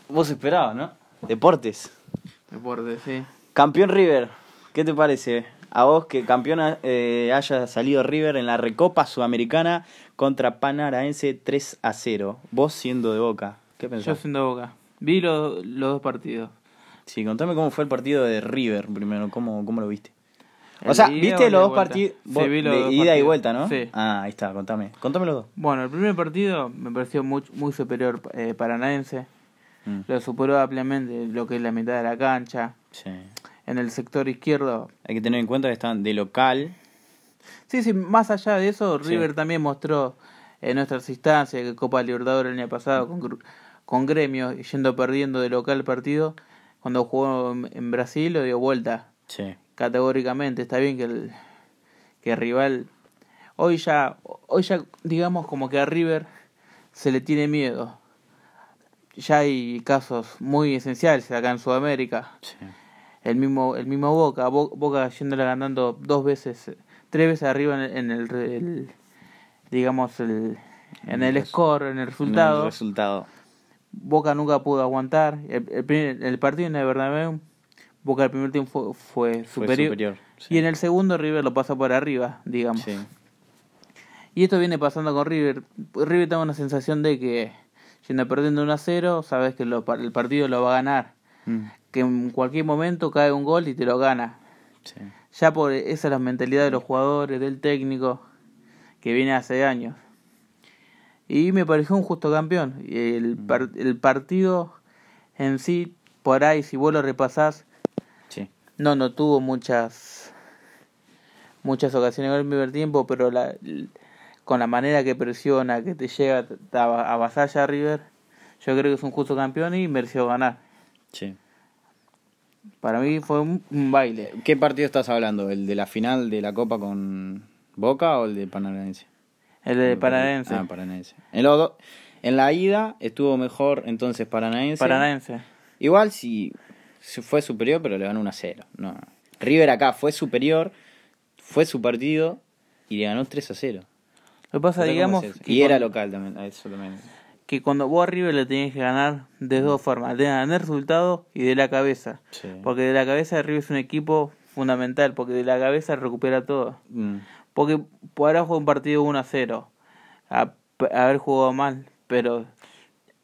vos esperabas, ¿no? Deportes. Deporte, sí. Campeón River, ¿qué te parece? A vos que campeón eh, haya salido River en la Recopa Sudamericana contra Panaraense 3 a 0. Vos siendo de Boca, ¿qué Yo pensás? siendo Boca. Vi los, los dos partidos. Sí, contame cómo fue el partido de River primero, cómo, cómo lo viste. O sea, de ¿viste los de dos partidos? Sí, vi los de dos ida y vuelta, ¿no? Sí. Ah, ahí está, contame. Contame los dos. Bueno, el primer partido me pareció muy, muy superior eh, Paranaense. Mm, Lo superó ampliamente lo que es la mitad de la cancha. sí. En el sector izquierdo. Hay que tener en cuenta que están de local. Sí, sí, más allá de eso, Sí. River también mostró en nuestras instancias que Copa Libertadores el año pasado con, con gremio, yendo perdiendo de local el partido, cuando jugó en- en Brasil lo dio vuelta Sí. categóricamente. Está bien que el, que el rival. Hoy ya, hoy ya, digamos, como que a River se le tiene miedo. Ya hay casos muy esenciales acá en Sudamérica. sí. El mismo, el mismo Boca, Bo- Boca yéndole ganando dos veces, tres veces arriba en el, en el, digamos, el, en el score, en el resultado. El resultado. Boca nunca pudo aguantar. El, el, primer- el partido en el Bernabéu, Boca el primer tiempo fue, fue Fue superior. superior. sí. Y en el segundo River lo pasó por arriba, digamos. Sí. Y esto viene pasando con River. River tiene una sensación de que yendo perdiendo 1 a 0, sabes que lo- el partido lo va a ganar. Mm, Que en cualquier momento cae un gol y te lo gana. sí. Ya por esa es la mentalidad de los jugadores, del técnico, que viene hace años. Y me pareció un justo campeón. El, par- el partido en sí, por ahí, si vos lo repasás, Sí. no, no tuvo muchas muchas ocasiones en el primer tiempo, pero la, con la manera que presiona, que te llega, avasalla a River, yo creo que es un justo campeón y mereció ganar. Sí. Para mí fue un, un baile. ¿Qué partido estás hablando? ¿El de la final de la Copa con Boca o el de Paranaense? El de Paranaense. Ah, Paranaense. En, los do- en la ida estuvo mejor entonces Paranaense. Paranaense. Igual si si fue superior, pero le ganó 1 a 0. No. River acá fue superior, fue su partido y le ganó 3 a 0. Lo que pasa, digamos, Y era local también, eso también. Que cuando vos a River le tenés que ganar de dos formas, de ganar resultado y de la cabeza. Sí. Porque de la cabeza River es un equipo fundamental, porque de la cabeza recupera todo. Mm, Porque podrá jugar un partido 1 a 0, a, a haber jugado mal, pero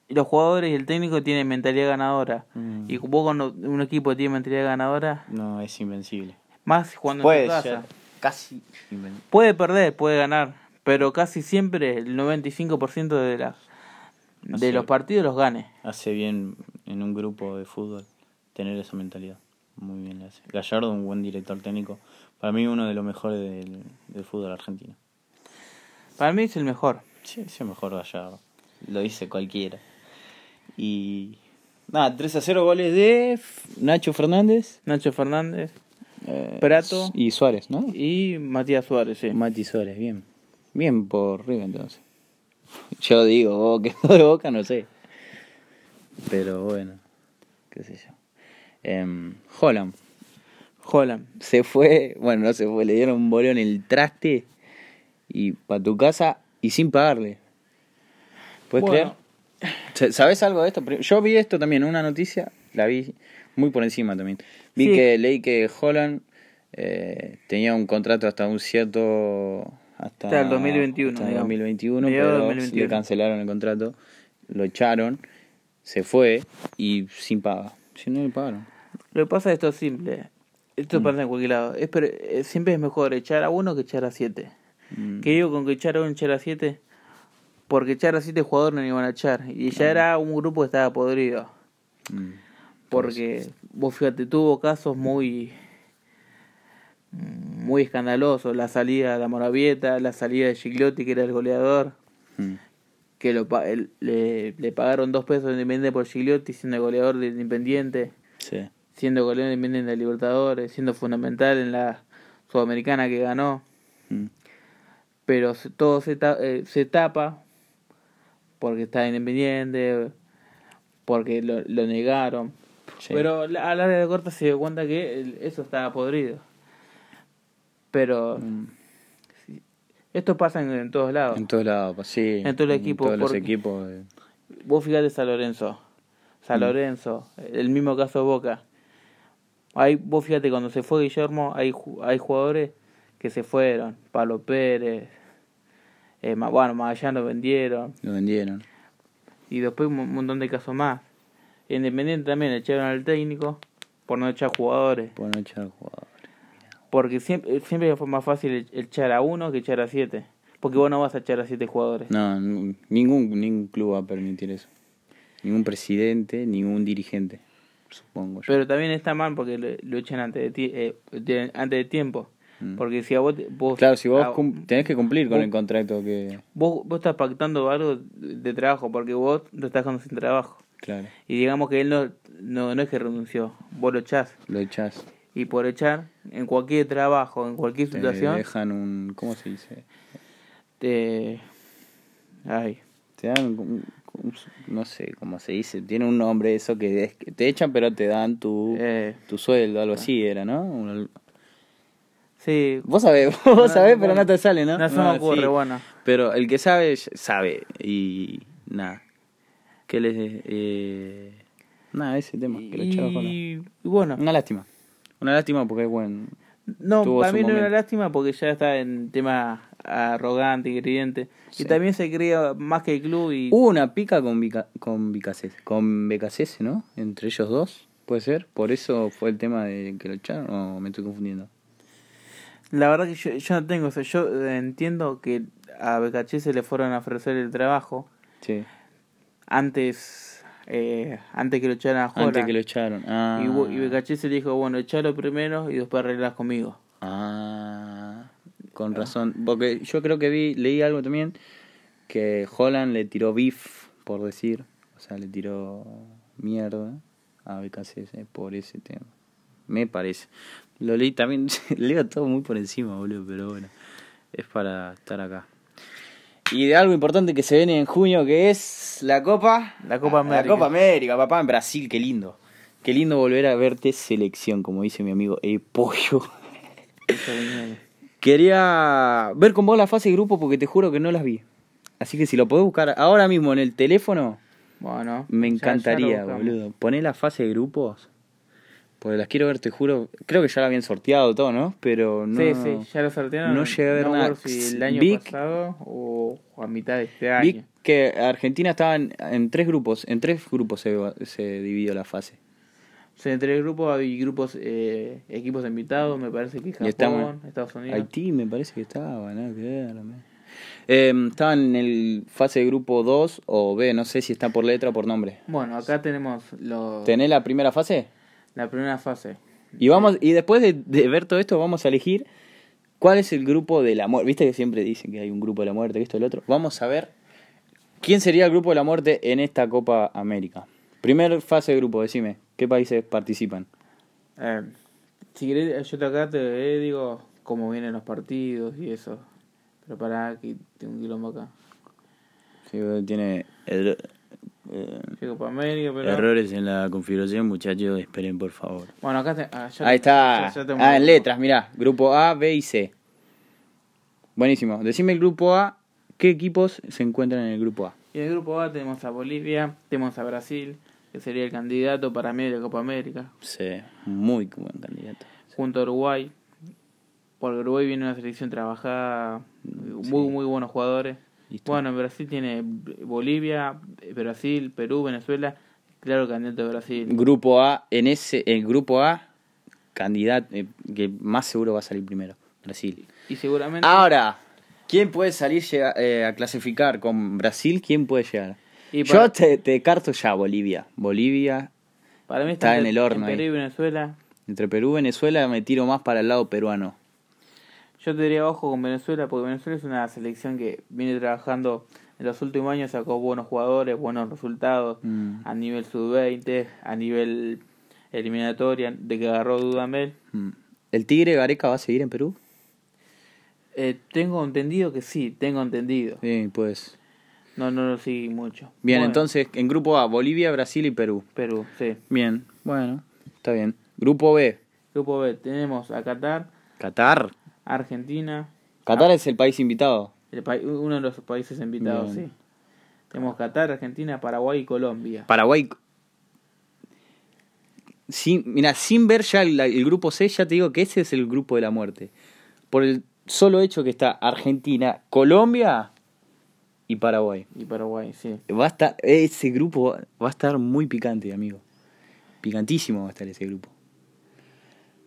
los jugadores y el técnico tienen mentalidad ganadora. Mm. Y vos cuando un equipo tiene mentalidad ganadora, No, es invencible. más cuando Puede en tu ser casa. casi. Puede perder, puede ganar, pero casi siempre el 95% de las de los partidos los gane. Hace bien en un grupo de fútbol tener esa mentalidad. Muy bien le hace. Gallardo, un buen director técnico. Para mí uno de los mejores del, del fútbol argentino. Para mí es el mejor. Sí, es el mejor Gallardo. Lo dice cualquiera. Y nada, 3 a 0 goles de Nacho Fernández. Nacho Fernández eh, Prato. Y Suárez, ¿no? y Matías Suárez, sí. Mati Suárez, bien. Bien por River entonces. Yo digo, que sos de boca, no sé. Pero bueno, qué sé yo. Em, Holland Holland. se fue, bueno, no se fue, le dieron un bolón en el traste y para tu casa y sin pagarle. ¿Puedes Bueno. creer? Sa- ¿Sabes algo de esto? Yo vi esto también, una noticia, la vi muy por encima también. Vi Sí. que leí que Holland eh, tenía un contrato hasta un cierto... Hasta, Hasta el 2021, hasta el digamos. 2021, Mediados pero del 2021. le cancelaron el contrato, lo echaron, se fue y sin paga. Si no le pagaron. Lo que pasa es esto es simple. Esto Mm. pasa en cualquier lado. Es, pre- eh, siempre es mejor echar a uno que echar a siete. Mm. ¿Qué digo con que echar a uno echar a siete? Porque echar a siete jugadores no le iban a echar. Y ya era un grupo que estaba podrido. Mm. Porque vos fíjate, tuvo casos muy muy escandalosos. La salida de Amorabieta, la salida de Gigliotti, que era el goleador. Mm. Que lo, le, le pagaron dos pesos de Independiente por Gigliotti, siendo goleador de Independiente. Sí. siendo goleador independiente de Libertadores, siendo fundamental en la Sudamericana que ganó, Mm. pero todo se, ta- eh, se tapa porque está independiente, porque lo, lo negaron. Sí. Pero a la larga de corta se dio cuenta que eso estaba podrido. Pero Mm. esto pasa en, en todos lados. En todos lados, pues, sí. En todos los equipos, todos los equipos. eh, Vos fíjate San Lorenzo. San Mm. Lorenzo, el mismo caso de Boca. Hay, vos fíjate, cuando se fue Guillermo, hay, hay jugadores que se fueron. Pablo Pérez, eh, bueno, Magallanes lo vendieron. Lo vendieron. Y después un mon- montón de casos más. Independiente también echaron al técnico por no echar jugadores. Por no echar jugadores. Porque siempre, siempre fue más fácil echar a uno que echar a siete. Porque vos no vas a echar a siete jugadores. No, ningún, ningún club va a permitir eso. Ningún presidente, ningún dirigente, supongo yo. Pero también está mal porque lo, lo echan antes de, ti- eh, de- antes de tiempo. Mm. Porque si a vos, te- vos, Claro, si vos a- tenés que cumplir con vos- el contrato que... vos, vos estás pactando algo de, trabajo porque vos lo estás dejando sin trabajo. Claro, Y digamos que él no, no, no es que renunció, vos lo echás. lo echás. Y por echar, en cualquier trabajo, en cualquier Te situación, dejan un... ¿Cómo se dice? te... Ay, Te dan... un- un- no sé cómo se dice. Tiene un nombre eso que, es que te echan pero te dan tu, eh, tu sueldo, algo así era, ¿no? Un- sí, Vos sabés, vos sabés, pero no te sale, ¿no? no se me Ah, ocurre, sí. bueno. Pero el que sabe, sabe. Y nada. ¿Qué les... Eh... Nada, ese tema. Que lo echaba con la- Y, y bueno, Una lástima. Una lástima porque es buen... no, para mí no era momento. lástima porque ya está en tema arrogante y creyente. Sí. Y también se creía más que el club y... Hubo una pica con Vica, con Vicacese, con Becasese, ¿no? Entre ellos dos, puede ser. Por eso fue el tema de que lo echaron, o me estoy confundiendo. La verdad que yo, yo no tengo eso. Yo eh, entiendo que a BKC se le fueron a ofrecer el trabajo Sí. antes eh, antes que lo echaran a Jola. Antes que lo echaron. Ah. Y, y BKC se le dijo, bueno, echalo primero y después arreglas conmigo. Ah. Con razón. Porque yo creo que vi, leí algo también que Holland le tiró beef, por decir. O sea, le tiró mierda a BKC por ese tema. Me parece. Lo leí también, leo todo muy por encima, boludo, pero bueno. Es para estar acá. Y de algo importante que se viene en junio, que es la Copa. La Copa América. La Copa América, papá, en Brasil, qué lindo. Qué lindo volver a verte selección, como dice mi amigo El Pollo. Quería ver con vos la fase de grupo porque te juro que no las vi. Así que si lo podés buscar ahora mismo en el teléfono, Bueno. me ya- ya encantaría, buscamos. boludo. Poné la fase de grupos. Porque las quiero ver, te juro. Creo que ya la habían sorteado todo, ¿no? Pero no. Sí, sí, ya lo sortearon. no llegué a ver me nada. si el año pasado o a mitad de este Vi año. que Argentina estaba en, en tres grupos. En tres grupos se, se dividió la fase. O sea, entre el grupo hay grupos, eh, equipos invitados, me parece que Japón, estamos- Estados Unidos. Haití me parece que estaba, nada que Eh, estaban en el fase de grupo 2 o B, no sé si está por letra o por nombre. Bueno, acá tenemos los, ¿Tenés la primera fase? La primera fase. Y vamos y después de, de ver todo esto vamos a elegir cuál es el grupo de la muerte. Viste que siempre dicen que hay un grupo de la muerte, que esto y el otro. Vamos a ver quién sería el grupo de la muerte en esta Copa América. Primer fase de grupo, decime, ¿qué países participan? Eh, si querés, yo te acá te eh, digo cómo vienen los partidos y eso. Pero pará, que tengo un quilombo acá. Sí, tiene er- eh, para América, pero... errores en la configuración, muchachos, esperen por favor. Bueno, acá te- ah, Ahí está. ya- ya te Ah, en letras, mirá. Grupo A, B y C. Buenísimo. Decime el grupo A, ¿qué equipos se encuentran en el grupo A? Y en el grupo A tenemos a Bolivia, tenemos a Brasil, que sería el candidato para mí de la Copa América, Sí, muy buen candidato. junto a Uruguay. Porque Uruguay viene una selección trabajada, muy, muy buenos jugadores. Listo. Bueno, en Brasil tiene Bolivia, Brasil, Perú, Venezuela. Claro, candidato de Brasil. Grupo A, en ese, el grupo A, candidato eh, que más seguro va a salir primero, Brasil. Y seguramente. Ahora, ¿quién puede salir llega- eh, a clasificar con Brasil? ¿Quién puede llegar? Y Yo te, te carto ya Bolivia. Bolivia, para mí está en entre- el horno Perú ahí. y Venezuela. entre Perú y Venezuela, me tiro más para el lado peruano. Yo te diría ojo con Venezuela, porque Venezuela es una selección que viene trabajando en los últimos años, sacó buenos jugadores, buenos resultados Mm. a nivel sub-20, a nivel eliminatoria, de que agarró Dudamel. Mm. ¿El Tigre Gareca va a seguir en Perú? Eh, tengo entendido que sí, tengo entendido. Sí, pues. No, no lo seguí mucho. Bien, Bueno, entonces en grupo A, Bolivia, Brasil y Perú. Perú, sí. Bien, bueno, está bien. Grupo B, Grupo B, tenemos a Qatar, Qatar. Argentina, Qatar es el país invitado. el pa- uno de los países invitados, Bien. sí. Tenemos Qatar, Argentina, Paraguay y Colombia. Paraguay. Sin, mira, sin ver ya el, el grupo C, ya te digo que ese es el grupo de la muerte. Por el solo hecho que está Argentina, Colombia y Paraguay. Y Paraguay, sí. Va a estar, ese grupo va a estar muy picante, amigo. Picantísimo va a estar ese grupo.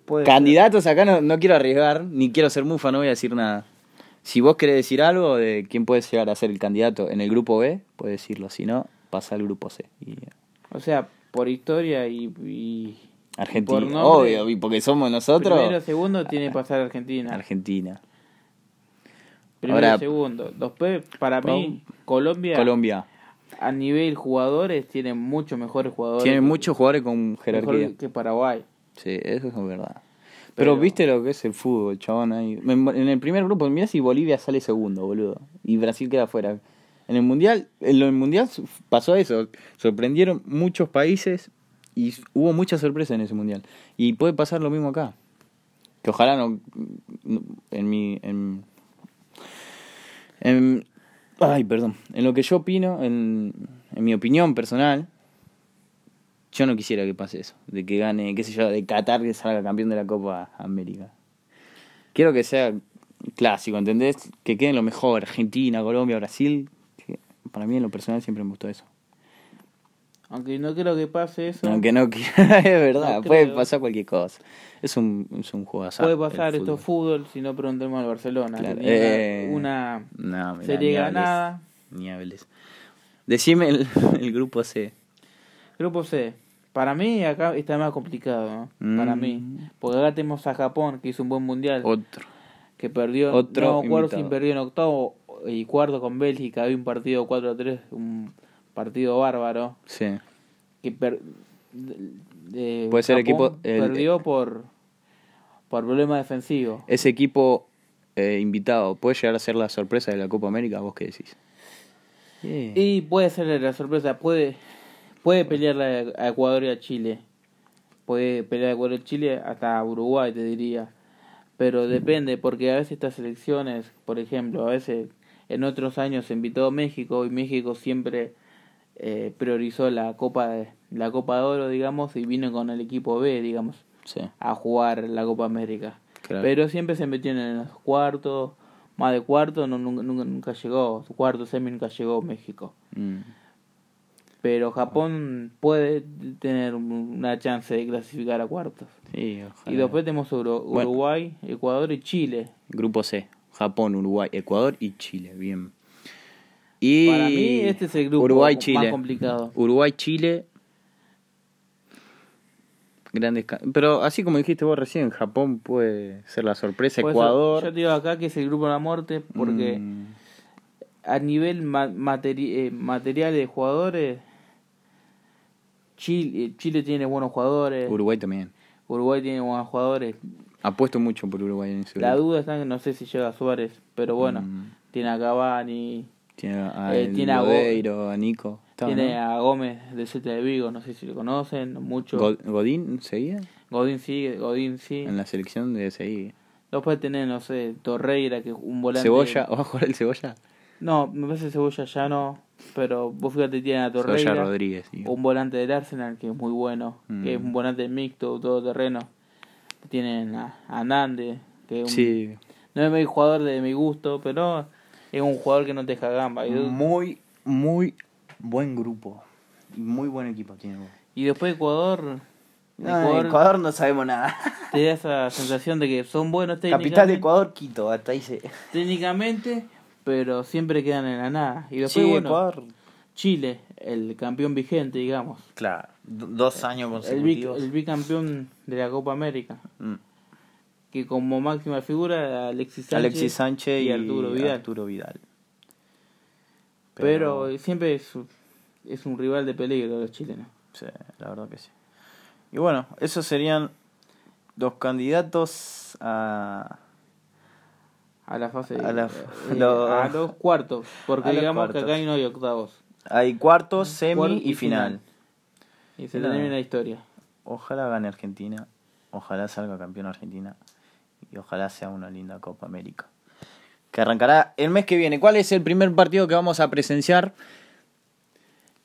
Ser. Candidatos acá no, no quiero arriesgar, ni quiero ser mufa, no voy a decir nada. Si vos querés decir algo de quién puede llegar a ser el candidato en el grupo B, puedes decirlo. Si no, pasa al grupo C. Y O sea, por historia y. y Argentina, por nombre, obvio, y porque somos nosotros. Primero, segundo, tiene que pasar Argentina. Argentina. Primero, Ahora- segundo. Después, para mí, Colombia, Colombia. a nivel jugadores, tiene muchos mejores jugadores. Tiene muchos jugadores con mejor jerarquía. que Paraguay. Sí, eso es verdad. Pero, Pero- viste lo que es el fútbol, chabón. Ahí. En el primer grupo, mirá si Bolivia sale segundo, boludo. Y Brasil queda afuera. En el mundial, en el mundial pasó eso. Sorprendieron muchos países y hubo mucha sorpresa en ese mundial. Y puede pasar lo mismo acá. Que ojalá no. no- En mi. En, en- ay, perdón. En lo que yo opino, en, en mi opinión personal, yo no quisiera que pase eso, de que gane, qué sé yo, de Qatar que salga campeón de la Copa América. Quiero que sea clásico, ¿entendés? Que queden lo mejor, Argentina, Colombia, Brasil. para mí en lo personal siempre me gustó eso. Aunque no creo que pase eso. Aunque no quiera, es verdad, No puede pasar cualquier cosa. Es un, es un juego azar, puede pasar esto fútbol. fútbol si no preguntemos al Barcelona. Claro, eh, una No, mirá, serie ni hables, ganada. Ni hables. Decime el, el grupo C. Grupo C. Para mí acá está más complicado, ¿no? Para Mm. mí. Porque acá tenemos a Japón, que hizo un buen mundial. Otro. que perdió, Otro no me acuerdo si invitado. perdió en octavo y cuarto con Bélgica, había un partido 4-3, un partido bárbaro, Sí. que per- de- de- Puede ser equipo- el- perdió por por problemas defensivos. Ese equipo eh, invitado, ¿puede llegar a ser la sorpresa de la Copa América? ¿Vos qué decís? Yeah. Y puede ser la sorpresa, puede puede pelear a Ecuador y a Chile. Puede pelear a Ecuador y a Chile hasta Uruguay, te diría. Pero depende, porque a veces estas selecciones, por ejemplo, a veces en otros años se invitó a México y México siempre eh, priorizó la Copa de, la Copa de Oro, digamos, y vino con el equipo B, digamos, Sí, a jugar la Copa América. claro. Pero siempre se metieron en los cuartos, más de cuarto, no, nunca, nunca, nunca llegó, cuarto, semi nunca llegó México. Mm. Pero Japón puede tener una chance de clasificar a cuartos. Sí, ojalá. Y después tenemos Bueno. Uruguay, Ecuador y Chile. Grupo C. Japón, Uruguay, Ecuador y Chile. Bien. Y Para mí este es el grupo Uruguay, más Chile. complicado. Uruguay, Chile. Grandes Pero así como dijiste vos recién, Japón puede ser la sorpresa. Por eso Ecuador. Yo te digo acá que es el grupo de la muerte porque Mm, a nivel ma- materi- eh, material de jugadores, Chile, Chile tiene buenos jugadores, Uruguay también. Uruguay tiene buenos jugadores. Apuesto mucho por Uruguay en ese La duda está en que no sé si llega Suárez, pero bueno, Mm. tiene a Cavani, Tiene a, Eh, tiene a Go- Lodeiro, a Nico. Tiene ¿no? a Gómez de Celta de Vigo, no sé si lo conocen, mucho. God- Godín seguía Godín sí, Godín sí. en la selección de seguir. Después tenés, no sé, Torreira, que es un volante. Cebolla, ¿va a jugar el Cebolla? No, me parece Cebolla ya no, pero vos fíjate, tienen a Torreira, Rodríguez. digo. un volante del Arsenal que es muy bueno, que es Mm. un volante mixto, todo terreno. Tienen a, a Nández, que es un- Sí, no es mi jugador de mi gusto, pero es un jugador que no te deja gamba. Y, muy, muy buen grupo. Muy buen equipo tiene. y después Ecuador, No, Ecuador, Ecuador no sabemos nada. te da esa sensación de que son buenos Capital de técnicamente, Ecuador, Quito, hasta ahí se... técnicamente, pero siempre quedan en la nada. Y después, Sí, bueno, Ecuador. Chile, el campeón vigente, digamos. Claro, do- dos años consecutivos. el bicampeón de la Copa América. Mm. Que como máxima figura, Alexis Sánchez. Alexis Sánchez y, y Arturo Vidal. Arturo Vidal. Pero, siempre es, es un rival de peligro los chilenos. Sí, la verdad que sí. Y bueno, esos serían los candidatos a, a la fase A la- eh, lo- a los cuartos, porque los digamos que acá hay no hay octavos. Hay cuartos, semi y final. Y se Nada. termina la historia. Ojalá gane Argentina. Ojalá salga campeón Argentina. Y ojalá sea una linda Copa América. Que arrancará el mes que viene. ¿Cuál es el primer partido que vamos a presenciar?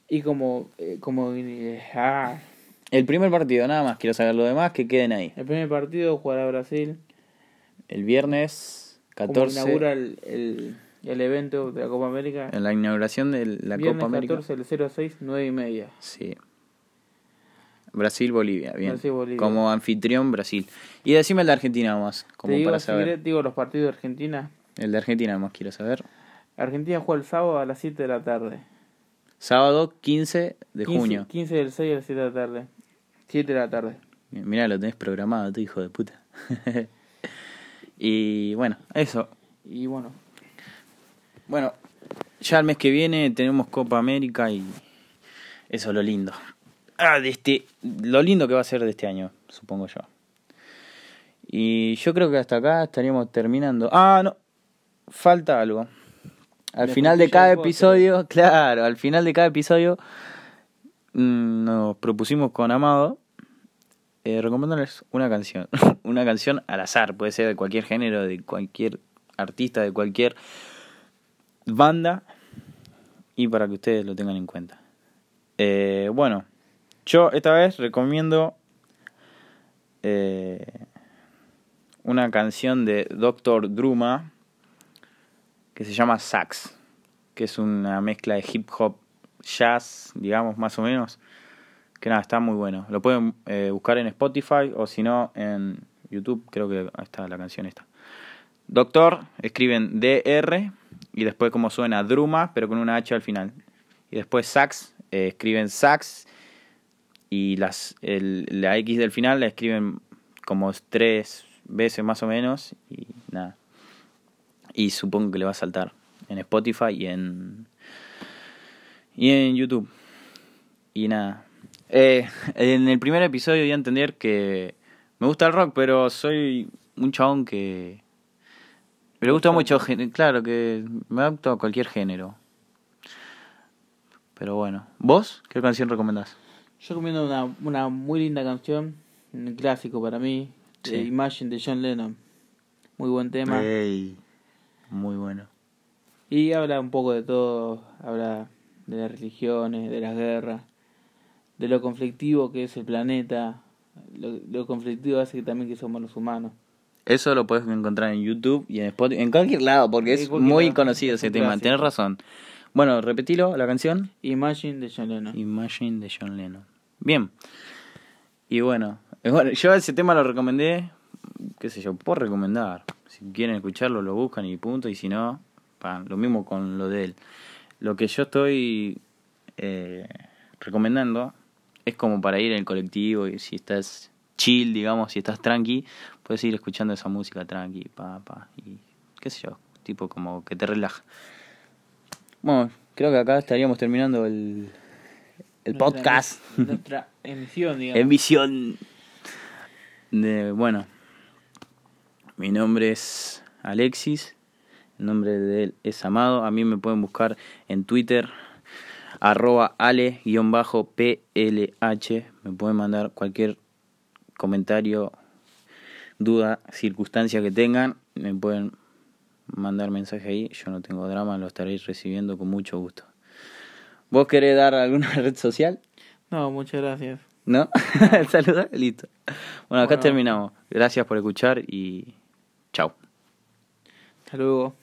Y como eh, como eh, ah, El primer partido, nada más. Quiero saber lo demás, que queden ahí. el primer partido jugará Brasil. El viernes Como 14. inaugura el, el, el evento de la Copa América. En la inauguración de la Copa América. 14, el 0 a 6, 9 y media. Sí. Brasil-Bolivia, bien. Brasil-Bolivia. Como anfitrión, Brasil. Y decime el de Argentina más, como Te digo, para si saber. querés, digo los partidos de Argentina. El de Argentina más quiero saber. Argentina juega el sábado a las 7 de la tarde. Sábado 15 de 15, junio. 15 del 6 a las 7 de la tarde. 7 de la tarde. Mirá, lo tenés programado, tu hijo de puta. y bueno, eso. Y bueno, Bueno, ya el mes que viene tenemos Copa América y eso es lo lindo. Ah, de este, lo lindo que va a ser de este año, supongo yo. Y yo creo que hasta acá estaríamos terminando. Ah, no, falta algo. Al final de cada episodio, claro, al final de cada episodio mm, nos propusimos con Amado eh, recomendándoles una canción. una canción al azar, puede ser de cualquier género, de cualquier artista, de cualquier banda. Y para que ustedes lo tengan en cuenta. Eh, bueno, yo esta vez recomiendo eh, una canción de Dr. Druma que se llama Sax, que es una mezcla de hip hop, jazz, digamos, más o menos. Que nada, está muy bueno. Lo pueden eh, buscar en Spotify o si no en YouTube, creo que está la canción esta. Doctor, escriben DR y después como suena Druma, pero con una H al final. Y después Sax, eh, escriben Sax y las, el- la X del final la escriben como tres veces más o menos y nada. Y supongo que le va a saltar en Spotify y en y en YouTube. Y nada. Eh, en el primer episodio di a entender que me gusta el rock, pero soy un chabón que me gusta mucho, claro, que me adapto a cualquier género. Pero bueno, ¿vos qué canción recomendás? yo recomiendo una, una muy linda canción, un clásico para mí, Sí. de Imagine de John Lennon. Muy buen tema. Ey, muy bueno. Y habla un poco de todo, habla de las religiones, de las guerras, de lo conflictivo que es el planeta, lo, lo conflictivo hace que también que somos los humanos. Eso lo puedes encontrar en YouTube y en Spotify, en cualquier lado, porque es muy lado, conocido es ese tema. clásico. Tenés razón. Bueno, repetilo, la canción. Imagine de John Lennon. Imagine de John Lennon. Bien. Y bueno, bueno, yo ese tema lo recomendé, qué sé yo, por recomendar. Si quieren escucharlo, lo buscan y punto. Y si no, lo mismo con lo de él. Lo que yo estoy eh, recomendando es como para ir en el colectivo y si estás chill, digamos, si estás tranqui, puedes ir escuchando esa música tranqui, pa, pa, y qué sé yo, tipo como que te relaja. Bueno, creo que acá estaríamos terminando el, el Nuestra- podcast. Nuestra emisión, digamos. En visión de, bueno, mi nombre es Alexis, el nombre de él es Amado, a mí me pueden buscar en Twitter, arroba ale-plh, me pueden mandar cualquier comentario, duda, circunstancia que tengan, me pueden mandar mensaje ahí, yo no tengo drama, lo estaréis recibiendo con mucho gusto. ¿Vos querés dar alguna red social? No, muchas gracias. ¿No? Saluda, listo. Bueno, acá Bueno. terminamos. Gracias por escuchar y chao. Hasta luego.